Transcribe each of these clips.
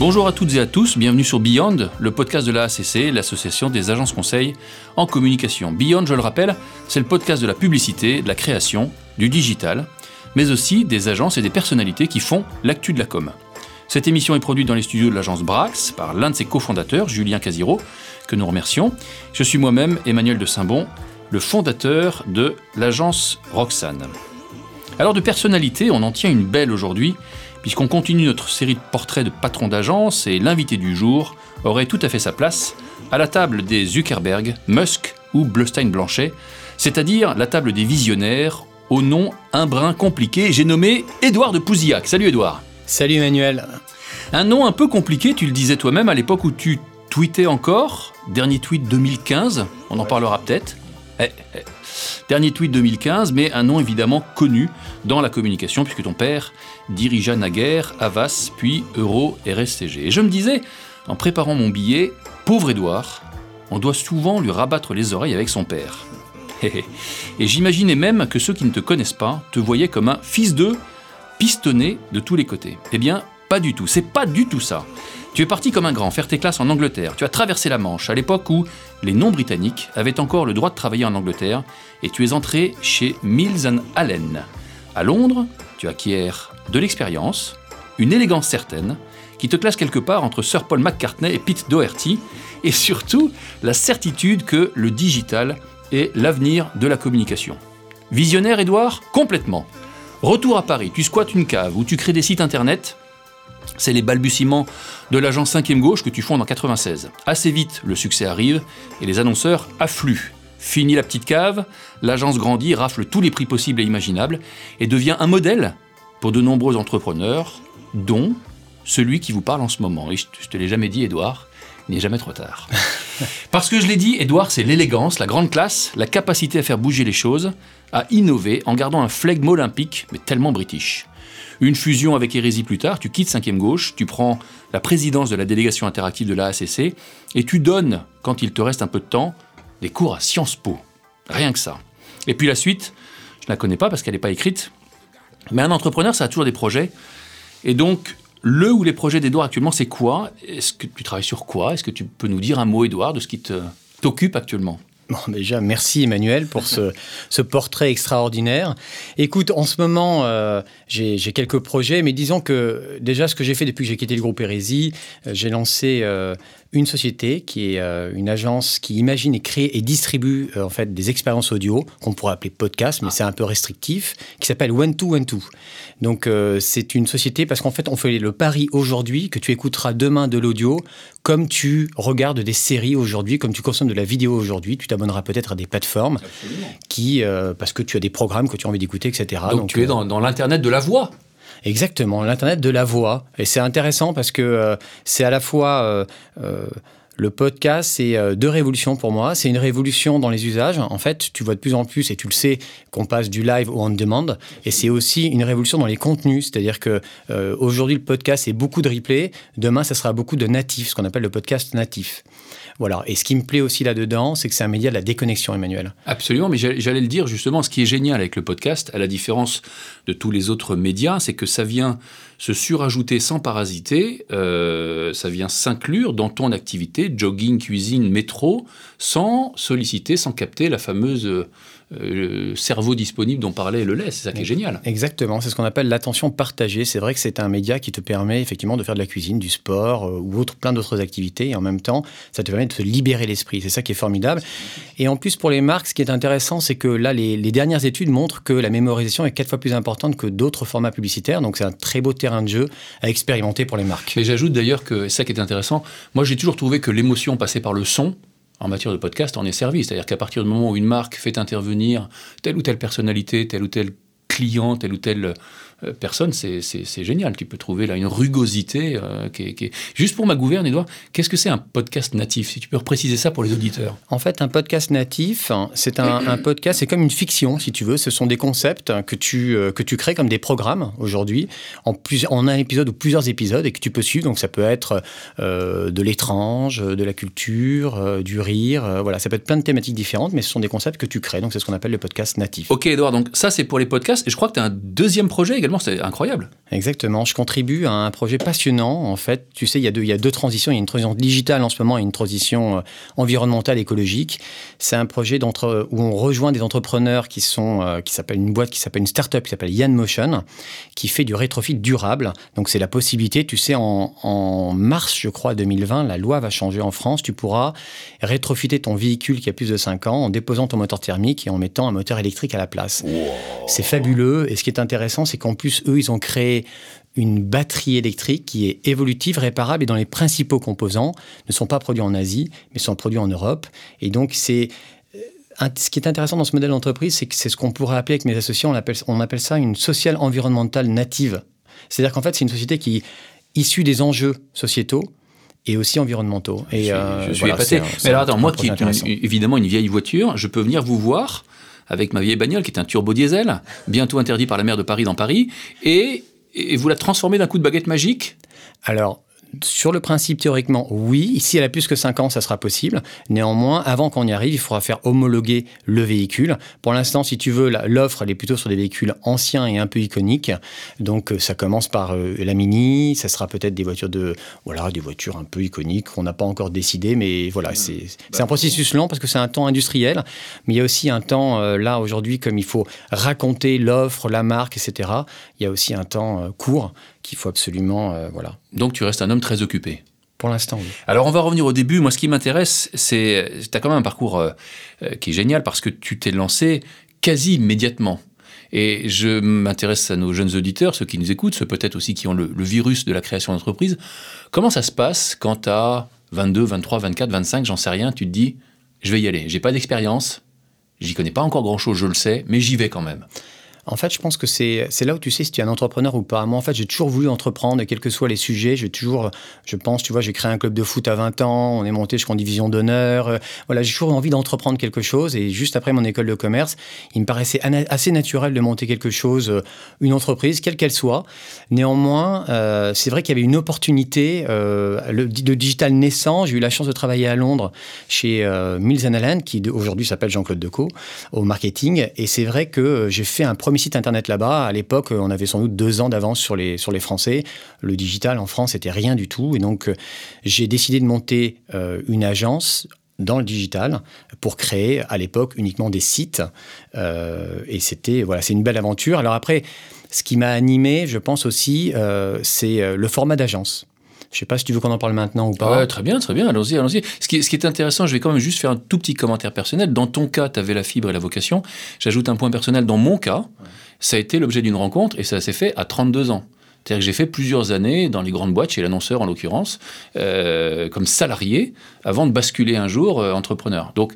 Bonjour à toutes et à tous, bienvenue sur Beyond, le podcast de la ACC, l'association des agences conseils en communication. Beyond, je le rappelle, c'est le podcast de la publicité, de la création, du digital, mais aussi des agences et des personnalités qui font l'actu de la com. Cette émission est produite dans les studios de l'agence Brax par l'un de ses cofondateurs, Julien Casiro, que nous remercions. Je suis moi-même Emmanuel de Saint-Bon, le fondateur de l'agence Roxane. Alors de personnalité, on en tient une belle aujourd'hui, puisqu'on continue notre série de portraits de patrons d'agence et l'invité du jour aurait tout à fait sa place à la table des Zuckerberg, Musk ou Bleustein-Blanchet, c'est-à-dire la table des visionnaires au nom un brin compliqué, j'ai nommé Édouard de Pouzillac. Salut Édouard. Salut Emmanuel. Un nom un peu compliqué, tu le disais toi-même à l'époque où tu tweetais encore, dernier tweet 2015, on en parlera peut-être. Eh, eh. Dernier tweet 2015, mais un nom évidemment connu dans la communication, puisque ton père dirigea naguère Avas, puis Euro RSCG. Et je me disais, en préparant mon billet, pauvre Édouard, on doit souvent lui rabattre les oreilles avec son père. Et j'imaginais même que ceux qui ne te connaissent pas te voyaient comme un fils d'eux, pistonné de tous les côtés. Eh bien, pas du tout, c'est pas du tout ça. Tu es parti comme un grand faire tes classes en Angleterre. Tu as traversé la Manche à l'époque où les non-britanniques avaient encore le droit de travailler en Angleterre et tu es entré chez Mills Allen. À Londres, tu acquiers de l'expérience, une élégance certaine, qui te classe quelque part entre Sir Paul McCartney et Pete Doherty, et surtout la certitude que le digital est l'avenir de la communication. Visionnaire, Edouard Complètement. Retour à Paris, tu squattes une cave où tu crées des sites internet. C'est les balbutiements de l'agence 5 gauche que tu fondes en 96. Assez vite, le succès arrive et les annonceurs affluent. Fini la petite cave, l'agence grandit, rafle tous les prix possibles et imaginables et devient un modèle pour de nombreux entrepreneurs, dont celui qui vous parle en ce moment. Et je te l'ai jamais dit, Edouard, il n'est jamais trop tard. Parce que je l'ai dit, Edouard, c'est l'élégance, la grande classe, la capacité à faire bouger les choses, à innover en gardant un flegme olympique, mais tellement british. Une fusion avec Hérésie plus tard, tu quittes 5 gauche, tu prends la présidence de la délégation interactive de l'AACC et tu donnes, quand il te reste un peu de temps, des cours à Sciences Po. Rien que ça. Et puis la suite, je ne la connais pas parce qu'elle n'est pas écrite, mais un entrepreneur, ça a toujours des projets. Et donc, le ou les projets d'Edouard actuellement, c'est quoi? Est-ce que tu travailles sur quoi? Est-ce que tu peux nous dire un mot, Edouard, de ce qui t'occupe actuellement? Bon, déjà, merci Emmanuel pour ce, portrait extraordinaire. Écoute, en ce moment, euh, j'ai quelques projets, mais disons que déjà, ce que j'ai fait depuis que j'ai quitté le groupe Hérésie, euh, j'ai lancé euh, une société qui est une agence qui imagine et crée et distribue en fait des expériences audio qu'on pourrait appeler podcast, mais ah. c'est un peu restrictif, qui s'appelle One to One to. Donc, c'est une société parce qu'en fait, on fait le pari aujourd'hui que tu écouteras demain de l'audio comme tu regardes des séries aujourd'hui, comme tu consommes de la vidéo aujourd'hui. Tu t'abonneras peut-être à des plateformes qui, parce que tu as des programmes que tu as envie d'écouter, etc. Donc, tu es dans, dans l'Internet de la voix. Exactement, l'Internet de la voix. Et c'est intéressant parce que euh, c'est à la fois... Euh, euh, le podcast, c'est deux révolutions pour moi. C'est une révolution dans les usages. En fait, tu vois de plus en plus, et tu le sais, qu'on passe du live au on-demand. Et c'est aussi une révolution dans les contenus. C'est-à-dire que aujourd'hui, le podcast, c'est beaucoup de replay. Demain, ça sera beaucoup de natifs, ce qu'on appelle le podcast natif. Voilà. Et ce qui me plaît aussi là-dedans, c'est que c'est un média de la déconnexion, Emmanuel. Absolument, mais j'allais le dire justement, ce qui est génial avec le podcast, à la différence de tous les autres médias, c'est que ça vient se surajouter sans parasiter, euh, ça vient s'inclure dans ton activité, jogging, cuisine, métro, sans solliciter, sans capter la fameuse euh, cerveau disponible dont parlait le lait. C'est ça qui est génial. Exactement, c'est ce qu'on appelle l'attention partagée. C'est vrai que c'est un média qui te permet effectivement de faire de la cuisine, du sport euh, ou autre, plein d'autres activités. Et en même temps, ça te permet de te libérer l'esprit. C'est ça qui est formidable. Et en plus, pour les marques, ce qui est intéressant, c'est que là, les, les, dernières études montrent que la mémorisation est quatre fois plus importante que d'autres formats publicitaires. Donc c'est un très beau terrain de jeu à expérimenter pour les marques. Et j'ajoute d'ailleurs que ça qui est intéressant, moi j'ai toujours trouvé que l'émotion passait par le son en matière de podcast en est servi. C'est-à-dire qu'à partir du moment où une marque fait intervenir telle ou telle personnalité, tel ou tel client, tel ou tel euh, personne, c'est génial. Tu peux trouver là une rugosité euh, qui, est, Juste pour ma gouverne, Edouard, qu'est-ce que c'est un podcast natif Si tu peux repréciser ça pour les auditeurs? En fait, un podcast natif, c'est un, podcast, c'est comme une fiction, si tu veux. Ce sont des concepts que tu, euh, que tu crées comme des programmes aujourd'hui, en, en un épisode ou plusieurs épisodes, et que tu peux suivre. Donc ça peut être de l'étrange, de la culture, du rire. voilà, ça peut être plein de thématiques différentes, mais ce sont des concepts que tu crées. Donc c'est ce qu'on appelle le podcast natif. Ok, Edouard, donc ça c'est pour les podcasts. Et je crois que tu as un deuxième projet également c'est incroyable. Exactement. Je contribue à un projet passionnant. En fait, tu sais, il y, a deux, il y a deux transitions. Il y a une transition digitale en ce moment et une transition euh, environnementale, écologique. C'est un projet où on rejoint des entrepreneurs qui sont, euh, qui s'appelle une boîte qui s'appelle une start-up qui s'appelle Yann Motion, qui fait du rétrofit durable. Donc, c'est la possibilité, tu sais, en, en, mars, je crois, 2020, la loi va changer en France. Tu pourras rétrofiter ton véhicule qui a plus de 5 ans en déposant ton moteur thermique et en mettant un moteur électrique à la place. C'est fabuleux. Et ce qui est intéressant, c'est qu'en plus, eux, ils ont créé une batterie électrique qui est évolutive, réparable et dont les principaux composants ne sont pas produits en Asie, mais sont produits en Europe. Et donc, c'est euh, ce qui est intéressant dans ce modèle d'entreprise, c'est que c'est ce qu'on pourrait appeler avec mes associés, on appelle, on appelle ça une sociale environnementale native. C'est-à-dire qu'en fait, c'est une société qui est issue des enjeux sociétaux, et aussi environnementaux. Et, je suis, euh, épaté. Mais alors attends, moi qui ai évidemment une vieille voiture, je peux venir vous voir avec ma vieille bagnole qui est un turbo diesel, bientôt interdit par la maire de Paris dans Paris, et et vous la transformez d'un coup de baguette magique? Alors, sur le principe, théoriquement, oui. Si elle a plus que 5 ans, ça sera possible. Néanmoins, avant qu'on y arrive, il faudra faire homologuer le véhicule. Pour l'instant, si tu veux, l'offre, elle est plutôt sur des véhicules anciens et un peu iconiques. Donc, euh, ça commence par euh, la Mini. Ça sera peut-être des voitures de, voilà, des voitures un peu iconiques qu'on n'a pas encore décidé. Mais voilà, mmh. c'est bah, un processus lent parce que c'est un temps industriel. Mais il y a aussi un temps, euh, là, aujourd'hui, comme il faut raconter l'offre, la marque, etc., il y a aussi un temps court qu'il faut absolument. Euh, voilà. Donc tu restes un homme très occupé pour l'instant, oui. Alors, on va revenir au début. Moi, ce qui m'intéresse, c'est. Tu as quand même un parcours euh, euh, qui est génial parce que tu t'es lancé quasi immédiatement. Et je m'intéresse à nos jeunes auditeurs, ceux qui nous écoutent, ceux peut-être aussi qui ont le, virus de la création d'entreprise. Comment ça se passe quand tu as 22, 23, 24, 25, j'en sais rien, tu te dis, je vais y aller. J'ai pas d'expérience, j'y connais pas encore grand-chose, je le sais, mais j'y vais quand même. En fait, je pense que c'est là où tu sais si tu es un entrepreneur ou pas. Moi, en fait, j'ai toujours voulu entreprendre, quels que soient les sujets. J'ai toujours, je pense, tu vois, j'ai créé un club de foot à 20 ans, on est monté jusqu'en division d'honneur. Euh, voilà, j'ai toujours envie d'entreprendre quelque chose. Et juste après mon école de commerce, il me paraissait assez naturel de monter quelque chose, euh, une entreprise, quelle qu'elle soit. Néanmoins, euh, c'est vrai qu'il y avait une opportunité, le, digital naissant. J'ai eu la chance de travailler à Londres chez Mills Allen, qui aujourd'hui s'appelle Jean-Claude Decaux, au marketing. Et c'est vrai que j'ai fait un premier site internet là-bas. À l'époque, on avait sans doute deux ans d'avance sur les, sur les Français. Le digital en France, c'était rien du tout. Et donc, euh, j'ai décidé de monter euh, une agence dans le digital pour créer à l'époque uniquement des sites. Euh, et c'était voilà, c'est une belle aventure. Alors après, ce qui m'a animé, je pense aussi, c'est le format d'agence. Je ne sais pas si tu veux qu'on en parle maintenant ou pas. très bien, très bien, allons-y, allons-y. Ce qui, ce qui, est intéressant, je vais quand même juste faire un tout petit commentaire personnel. Dans ton cas, tu avais la fibre et la vocation. J'ajoute un point personnel. Dans mon cas, ça a été l'objet d'une rencontre et ça s'est fait à 32 ans. C'est-à-dire que j'ai fait plusieurs années dans les grandes boîtes, chez l'annonceur en l'occurrence, euh, comme salarié, avant de basculer un jour euh, entrepreneur. Donc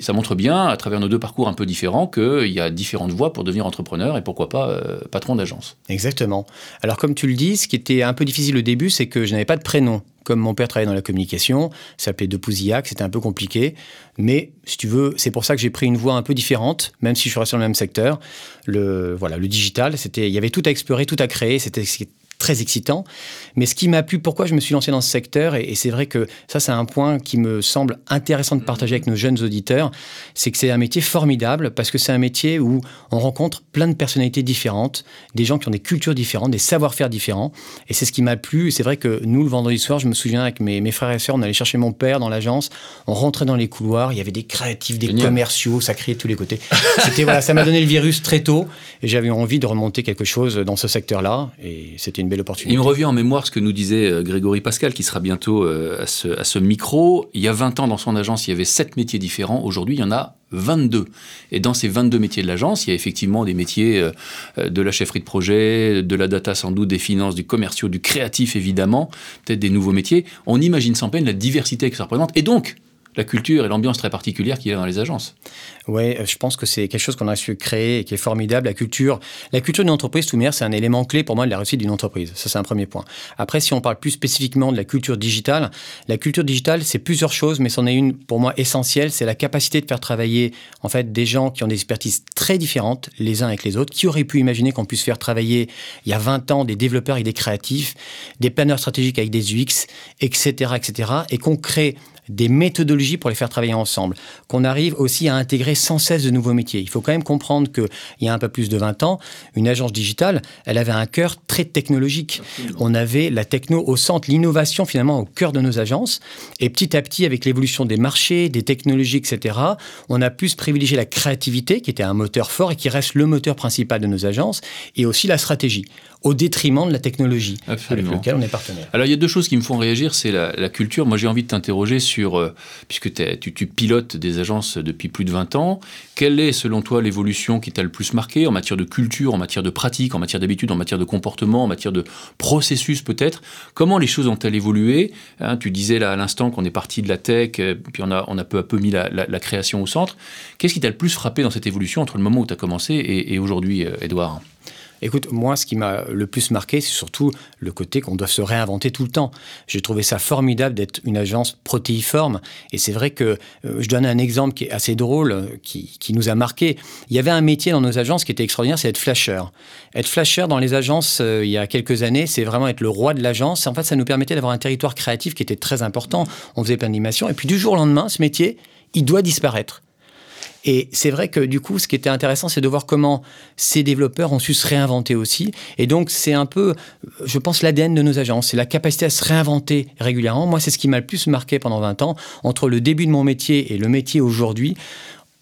ça montre bien, à travers nos deux parcours un peu différents, qu'il y a différentes voies pour devenir entrepreneur et pourquoi pas patron d'agence. Exactement. Alors comme tu le dis, ce qui était un peu difficile au début, c'est que je n'avais pas de prénom comme mon père travaillait dans la communication, s'appelait De Pouzillac, c'était un peu compliqué. Mais si tu veux, c'est pour ça que j'ai pris une voie un peu différente, même si je suis resté dans le même secteur. Le, voilà, le digital, c'était, il y avait tout à explorer, tout à créer. C'était très excitant. Mais ce qui m'a plu, pourquoi je me suis lancé dans ce secteur, et, c'est vrai que ça, c'est un point qui me semble intéressant de partager avec nos jeunes auditeurs, c'est que c'est un métier formidable parce que c'est un métier où on rencontre plein de personnalités différentes, des gens qui ont des cultures différentes, des savoir-faire différents. Et c'est ce qui m'a plu. C'est vrai que nous, le vendredi soir, je me souviens avec mes, mes frères et sœurs, on allait chercher mon père dans l'agence, on rentrait dans les couloirs, il y avait des créatifs, des commerciaux, ça criait de tous les côtés. C'était voilà, ça m'a donné le virus très tôt et j'avais envie de remonter quelque chose dans ce secteur-là et c'était une belle opportunité. Il me revient en mémoire ce que nous disait euh, Grégory Pascal, qui sera bientôt euh, à ce, à ce micro. Il y a 20 ans, dans son agence, il y avait 7 métiers différents. Aujourd'hui, il y en a 22. Et dans ces 22 métiers de l'agence, il y a effectivement des métiers euh, de la chefferie de projet, de la data sans doute, des finances, du commerciaux, du créatif évidemment, peut-être des nouveaux métiers. On imagine sans peine la diversité que ça représente. Et donc, la culture et l'ambiance très particulière qu'il y a dans les agences. Oui, je pense que c'est quelque chose qu'on a su créer et qui est formidable. La culture, la culture d'une entreprise, tout c'est un élément clé pour moi de la réussite d'une entreprise. Ça, c'est un premier point. Après, si on parle plus spécifiquement de la culture digitale, la culture digitale, c'est plusieurs choses, mais c'en est une pour moi essentielle. C'est la capacité de faire travailler en fait des gens qui ont des expertises très différentes les uns avec les autres. Qui aurait pu imaginer qu'on puisse faire travailler il y a 20 ans des développeurs et des créatifs, des planeurs stratégiques avec des UX, etc., etc., et qu'on crée des méthodologies pour les faire travailler ensemble, qu'on arrive aussi à intégrer sans cesse de nouveaux métiers. Il faut quand même comprendre qu'il y a un peu plus de 20 ans, une agence digitale, elle avait un cœur très technologique. On avait la techno au centre, l'innovation finalement au cœur de nos agences. Et petit à petit, avec l'évolution des marchés, des technologies, etc., on a plus privilégié la créativité, qui était un moteur fort et qui reste le moteur principal de nos agences, et aussi la stratégie au détriment de la technologie avec laquelle on est partenaire. Alors il y a deux choses qui me font réagir, c'est la, culture. Moi j'ai envie de t'interroger sur, euh, puisque tu, tu, pilotes des agences depuis plus de 20 ans, quelle est selon toi l'évolution qui t'a le plus marqué en matière de culture, en matière de pratique, en matière d'habitude, en matière de comportement, en matière de processus peut-être? Comment les choses ont-elles évolué? Hein, Tu disais là à l'instant qu'on est parti de la tech, euh, puis on a, on a peu à peu mis la, la, création au centre. Qu'est-ce qui t'a le plus frappé dans cette évolution entre le moment où tu as commencé et, et aujourd'hui, Edouard euh, Écoute, moi, ce qui m'a le plus marqué, c'est surtout le côté qu'on doit se réinventer tout le temps. J'ai trouvé ça formidable d'être une agence protéiforme. Et c'est vrai que euh, je donne un exemple qui est assez drôle, euh, qui, nous a marqué. Il y avait un métier dans nos agences qui était extraordinaire, c'est être flasher. Être flasher dans les agences, euh, il y a quelques années, c'est vraiment être le roi de l'agence. En fait, ça nous permettait d'avoir un territoire créatif qui était très important. On faisait plein d'animations. Et puis du jour au lendemain, ce métier, il doit disparaître. Et c'est vrai que du coup, ce qui était intéressant, c'est de voir comment ces développeurs ont su se réinventer aussi. Et donc, c'est un peu, je pense, l'ADN de nos agences. C'est la capacité à se réinventer régulièrement. Moi, c'est ce qui m'a le plus marqué pendant 20 ans. Entre le début de mon métier et le métier aujourd'hui,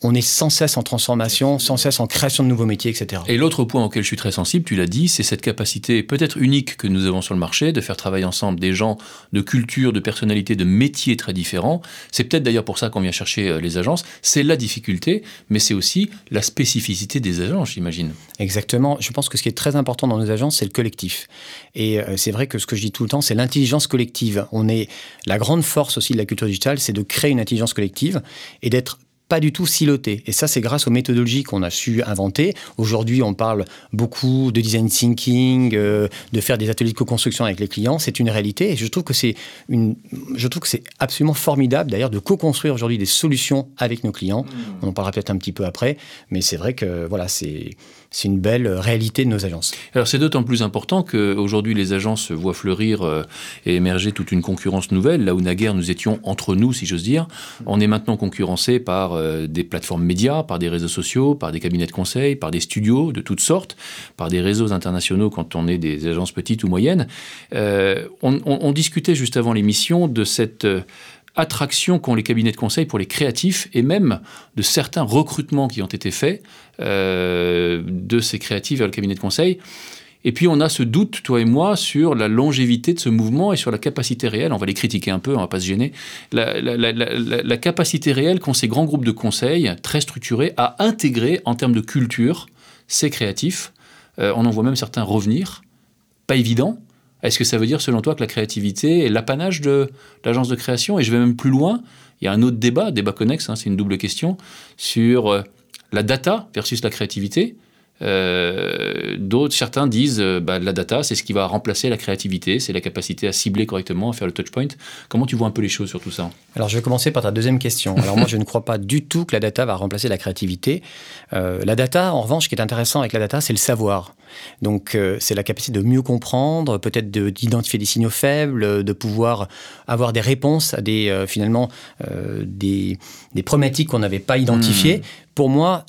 on est sans cesse en transformation, sans cesse en création de nouveaux métiers, etc. Et l'autre point auquel je suis très sensible, tu l'as dit, c'est cette capacité peut-être unique que nous avons sur le marché de faire travailler ensemble des gens de culture, de personnalité, de métiers très différents. C'est peut-être d'ailleurs pour ça qu'on vient chercher euh, les agences. C'est la difficulté, mais c'est aussi la spécificité des agences, j'imagine. Exactement. Je pense que ce qui est très important dans nos agences, c'est le collectif. Et euh, c'est vrai que ce que je dis tout le temps, c'est l'intelligence collective. On est la grande force aussi de la culture digitale, c'est de créer une intelligence collective et d'être pas du tout siloté. Et ça, c'est grâce aux méthodologies qu'on a su inventer. Aujourd'hui, on parle beaucoup de design thinking, euh, de faire des ateliers de co-construction avec les clients. C'est une réalité. Et je trouve que c'est une, je trouve que c'est absolument formidable, d'ailleurs, de co-construire aujourd'hui des solutions avec nos clients. Mmh. On en parlera peut-être un petit peu après. Mais c'est vrai que, voilà, c'est, c'est une belle réalité de nos agences. Alors c'est d'autant plus important qu'aujourd'hui les agences voient fleurir euh, et émerger toute une concurrence nouvelle, là où naguère nous étions entre nous, si j'ose dire. On est maintenant concurrencé par euh, des plateformes médias, par des réseaux sociaux, par des cabinets de conseil, par des studios de toutes sortes, par des réseaux internationaux quand on est des agences petites ou moyennes. Euh, on, discutait juste avant l'émission de cette attraction qu'ont les cabinets de conseil pour les créatifs et même de certains recrutements qui ont été faits euh, de ces créatifs vers le cabinet de conseil. Et puis on a ce doute, toi et moi, sur la longévité de ce mouvement et sur la capacité réelle, on va les critiquer un peu, on va pas se gêner, la, capacité réelle qu'ont ces grands groupes de conseil très structurés à intégrer en termes de culture ces créatifs. Euh, on en voit même certains revenir, pas évident, est-ce que ça veut dire, selon toi, que la créativité est l'apanage de l'agence de création? Et je vais même plus loin. Il y a un autre débat, débat connexe, hein, c'est une double question, sur euh, la data versus la créativité. Euh, d'autres, certains disent, euh, bah, la data, c'est ce qui va remplacer la créativité, c'est la capacité à cibler correctement, à faire le touchpoint. Comment tu vois un peu les choses sur tout ça Alors, je vais commencer par ta deuxième question. Alors, moi, je ne crois pas du tout que la data va remplacer la créativité. Euh, la data, en revanche, ce qui est intéressant avec la data, c'est le savoir. Donc, c'est la capacité de mieux comprendre, peut-être d'identifier des signaux faibles, de pouvoir avoir des réponses à des, finalement, des, des problématiques qu'on n'avait pas identifiées. Hmm. Pour moi,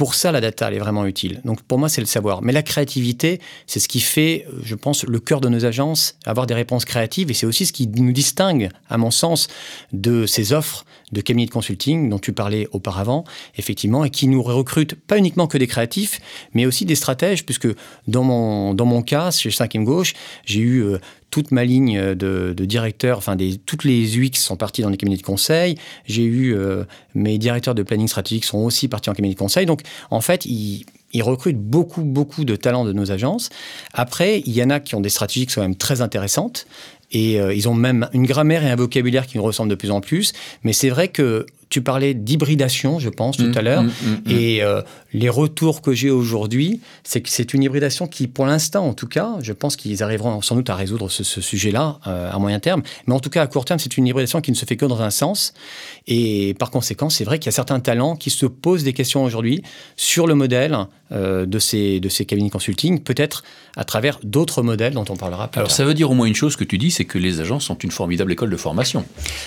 pour ça, la data, elle est vraiment utile. Donc pour moi, c'est le savoir. Mais la créativité, c'est ce qui fait, je pense, le cœur de nos agences, avoir des réponses créatives. Et c'est aussi ce qui nous distingue, à mon sens, de ces offres de cabinets de consulting dont tu parlais auparavant, effectivement, et qui nous recrutent pas uniquement que des créatifs, mais aussi des stratèges, puisque dans mon, dans mon cas, chez 5e Gauche, j'ai eu euh, toute ma ligne de, de directeur, enfin des, toutes les UX sont partis dans des cabinets de conseil. J'ai eu euh, mes directeurs de planning stratégique sont aussi partis en cabinet de conseil. Donc en fait, ils, ils recrutent beaucoup, beaucoup de talents de nos agences. Après, il y en a qui ont des stratégies qui sont même très intéressantes. Et euh, ils ont même une grammaire et un vocabulaire qui nous ressemblent de plus en plus. Mais c'est vrai que tu parlais d'hybridation, je pense, tout mmh, à l'heure. Mmh, mmh, et euh, les retours que j'ai aujourd'hui, c'est que c'est une hybridation qui, pour l'instant, en tout cas, je pense qu'ils arriveront sans doute à résoudre ce, sujet-là euh, à moyen terme. Mais en tout cas, à court terme, c'est une hybridation qui ne se fait que dans un sens. Et par conséquent, c'est vrai qu'il y a certains talents qui se posent des questions aujourd'hui sur le modèle euh, de, ces, de ces cabinets consulting, peut-être à travers d'autres modèles dont on parlera plus Alors, ça veut dire au moins une chose que tu dis, c'est que les agences sont une formidable école de formation.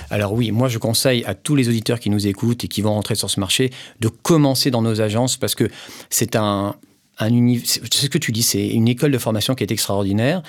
Alors oui, moi je conseille à tous les auditeurs qui nous écoutent et qui vont rentrer sur ce marché de commencer dans nos agences parce que c'est un, un c'est ce que tu dis, c'est une école de formation qui est extraordinaire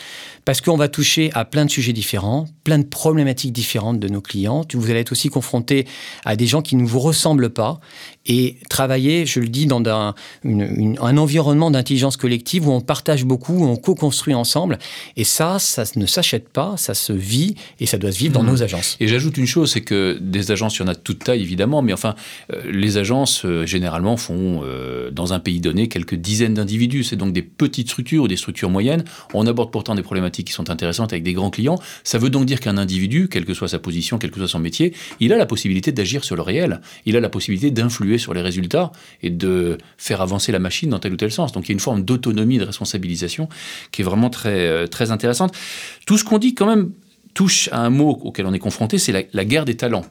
parce qu'on va toucher à plein de sujets différents, plein de problématiques différentes de nos clients. Vous allez être aussi confronté à des gens qui ne vous ressemblent pas et travailler, je le dis, dans un, un environnement d'intelligence collective où on partage beaucoup, où on co-construit ensemble. Et ça, ça ne s'achète pas, ça se vit et ça doit se vivre dans mmh. nos agences. Et j'ajoute une chose, c'est que des agences, il y en a de toute taille évidemment, mais enfin, euh, les agences euh, généralement font euh, dans un pays donné quelques dizaines d'individus. C'est donc des petites structures ou des structures moyennes. On aborde pourtant des problématiques qui sont intéressantes avec des grands clients. Ça veut donc dire qu'un individu, quelle que soit sa position, quel que soit son métier, il a la possibilité d'agir sur le réel. Il a la possibilité d'influer sur les résultats et de faire avancer la machine dans tel ou tel sens. Donc il y a une forme d'autonomie, de responsabilisation qui est vraiment très, euh, très intéressante. Tout ce qu'on dit quand même touche à un mot auquel on est confronté, c'est la, guerre des talents.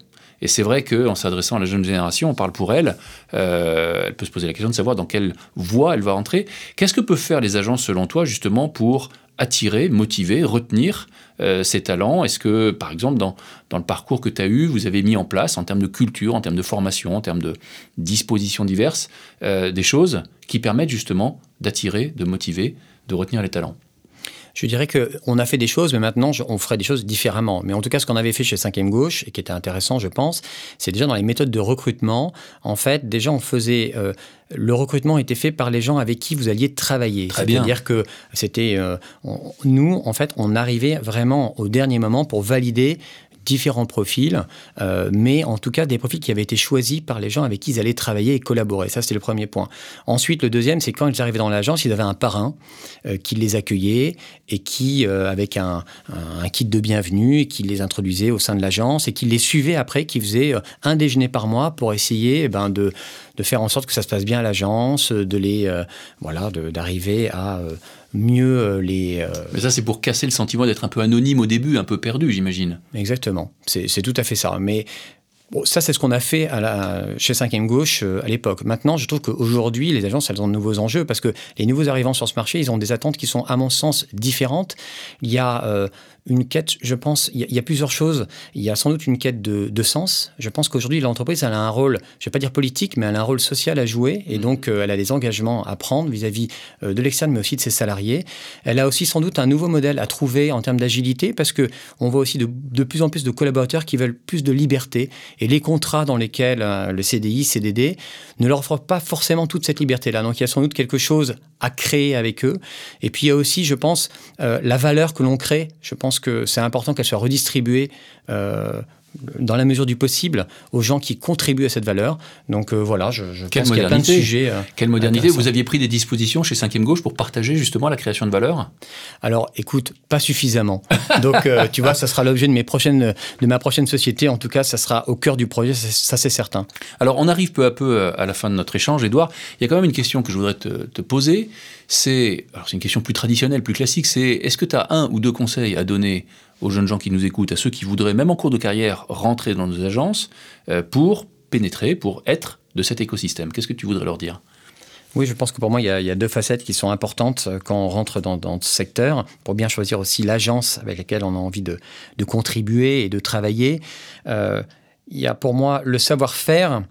Et c'est vrai qu'en s'adressant à la jeune génération, on parle pour elle. Euh, elle peut se poser la question de savoir dans quelle voie elle va entrer. Qu'est-ce que peuvent faire les agences, selon toi, justement, pour attirer, motiver, retenir euh, ces talents? Est-ce que, par exemple, dans, dans le parcours que tu as eu, vous avez mis en place, en termes de culture, en termes de formation, en termes de dispositions diverses, euh, des choses qui permettent justement d'attirer, de motiver, de retenir les talents? Je dirais qu'on a fait des choses, mais maintenant, on ferait des choses différemment. Mais en tout cas, ce qu'on avait fait chez 5e Gauche, et qui était intéressant, je pense, c'est déjà dans les méthodes de recrutement. En fait, déjà, on faisait. Euh, le recrutement était fait par les gens avec qui vous alliez travailler. C'est-à-dire que c'était. Euh, nous, en fait, on arrivait vraiment au dernier moment pour valider différents profils, euh, mais en tout cas des profils qui avaient été choisis par les gens avec qui ils allaient travailler et collaborer. Ça, c'était le premier point. Ensuite, le deuxième, c'est quand ils arrivaient dans l'agence, ils avaient un parrain euh, qui les accueillait et qui, euh, avec un, kit de bienvenue, et qui les introduisait au sein de l'agence et qui les suivait après, qui faisait un déjeuner par mois pour essayer eh ben, de, de, faire en sorte que ça se passe bien à l'agence, de les, voilà, d'arriver à mieux euh, les... Euh, Mais ça, c'est pour casser le sentiment d'être un peu anonyme au début, un peu perdu, j'imagine. Exactement, c'est tout à fait ça. Mais Bon, ça, c'est ce qu'on a fait à la, chez 5e Gauche euh, à l'époque. Maintenant, je trouve qu'aujourd'hui, les agences, elles ont de nouveaux enjeux parce que les nouveaux arrivants sur ce marché, ils ont des attentes qui sont, à mon sens, différentes. Il y a une quête, je pense, il y, a plusieurs choses. Il y a sans doute une quête de, sens. Je pense qu'aujourd'hui, l'entreprise, elle a un rôle, je ne vais pas dire politique, mais elle a un rôle social à jouer. Et mmh. donc, euh, elle a des engagements à prendre vis-à-vis euh, de l'externe, mais aussi de ses salariés. Elle a aussi sans doute un nouveau modèle à trouver en termes d'agilité, parce que on voit aussi de, plus en plus de collaborateurs qui veulent plus de liberté. Et les contrats dans lesquels euh, le CDI, CDD, ne leur offrent pas forcément toute cette liberté-là. Donc, il y a sans doute quelque chose à créer avec eux. Et puis, il y a aussi, je pense, la valeur que l'on crée. Je pense que c'est important qu'elle soit redistribuée euh, dans la mesure du possible aux gens qui contribuent à cette valeur. Donc euh, voilà, je, je pense qu'il y a plein de sujets. Euh, Quelle modernité Vous aviez pris des dispositions chez 5e Gauche pour partager justement la création de valeur? Alors écoute, pas suffisamment. Donc tu vois, ça sera l'objet de, mes prochaines, de ma prochaine société. En tout cas, ça sera au cœur du projet, ça c'est certain. Alors on arrive peu à peu à la fin de notre échange, Edouard. Il y a quand même une question que je voudrais te, te poser. C'est une question plus traditionnelle, plus classique. C'est est-ce que tu as un ou deux conseils à donner aux jeunes gens qui nous écoutent, à ceux qui voudraient, même en cours de carrière, rentrer dans nos agences euh, pour pénétrer, pour être de cet écosystème Qu'est-ce que tu voudrais leur dire? Oui, je pense que pour moi, il y, a, deux facettes qui sont importantes euh, quand on rentre dans, ce secteur, pour bien choisir aussi l'agence avec laquelle on a envie de, contribuer et de travailler. Euh, il y a pour moi le savoir-faire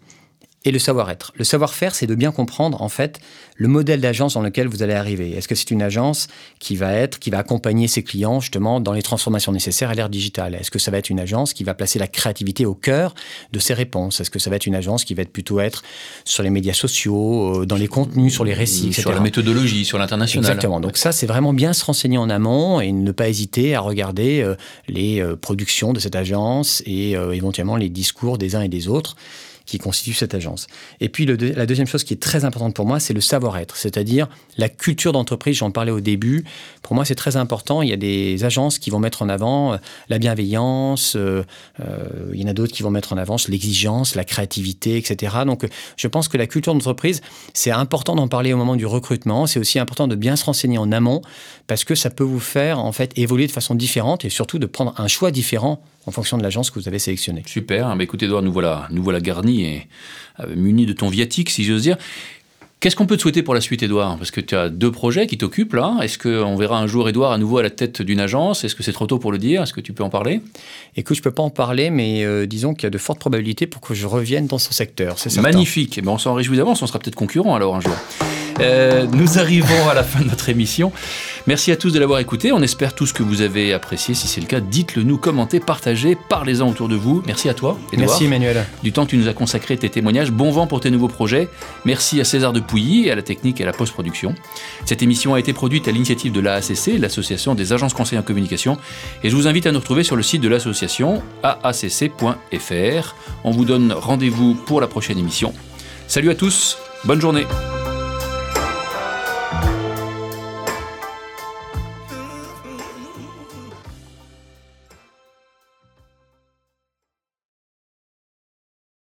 et le savoir-être. Le savoir-faire, c'est de bien comprendre, en fait, le modèle d'agence dans lequel vous allez arriver. Est-ce que c'est une agence qui va être, qui va accompagner ses clients justement dans les transformations nécessaires à l'ère digitale? Est-ce que ça va être une agence qui va placer la créativité au cœur de ses réponses? Est-ce que ça va être une agence qui va être plutôt être sur les médias sociaux, euh, dans les contenus, sur les récits, etc. Sur la méthodologie, sur l'international. Exactement. Donc ça, c'est vraiment bien se renseigner en amont et ne pas hésiter à regarder euh, les euh, productions de cette agence et éventuellement les discours des uns et des autres qui constitue cette agence. Et puis la deuxième chose qui est très importante pour moi, c'est le savoir-être, c'est-à-dire la culture d'entreprise. J'en parlais au début. Pour moi, c'est très important. Il y a des agences qui vont mettre en avant euh, la bienveillance. Euh, euh, il y en a d'autres qui vont mettre en avant l'exigence, la créativité, etc. Donc, je pense que la culture d'entreprise, c'est important d'en parler au moment du recrutement. C'est aussi important de bien se renseigner en amont parce que ça peut vous faire en fait évoluer de façon différente et surtout de prendre un choix différent en fonction de l'agence que vous avez sélectionnée. Super. Bah, écoutez, Edouard, nous voilà, nous voilà garnis et euh, munis de ton viatique, si j'ose dire. Qu'est-ce qu'on peut te souhaiter pour la suite, Edouard Parce que tu as deux projets qui t'occupent là. Est-ce qu'on verra un jour Edouard à nouveau à la tête d'une agence? Est-ce que c'est trop tôt pour le dire? Est-ce que tu peux en parler? Écoute, je peux pas en parler, mais euh, disons qu'il y a de fortes probabilités pour que je revienne dans ce secteur. C'est Magnifique. Eh ben, on s'en réjouit d'avance. On sera peut-être concurrent alors un jour. Euh, nous arrivons à la fin de notre émission. Merci à tous de l'avoir écouté. On espère tous que vous avez apprécié. Si c'est le cas, dites-le nous, commentez, partagez, parlez-en autour de vous. Merci à toi, Edouard, Merci Emmanuel. Du temps que tu nous as consacré tes témoignages. Bon vent pour tes nouveaux projets. Merci à César de Pouilly, à la technique et à la post-production. Cette émission a été produite à l'initiative de l'AACC, l'Association des agences conseillers en communication. Et je vous invite à nous retrouver sur le site de l'association aacc.fr. On vous donne rendez-vous pour la prochaine émission. Salut à tous, bonne journée.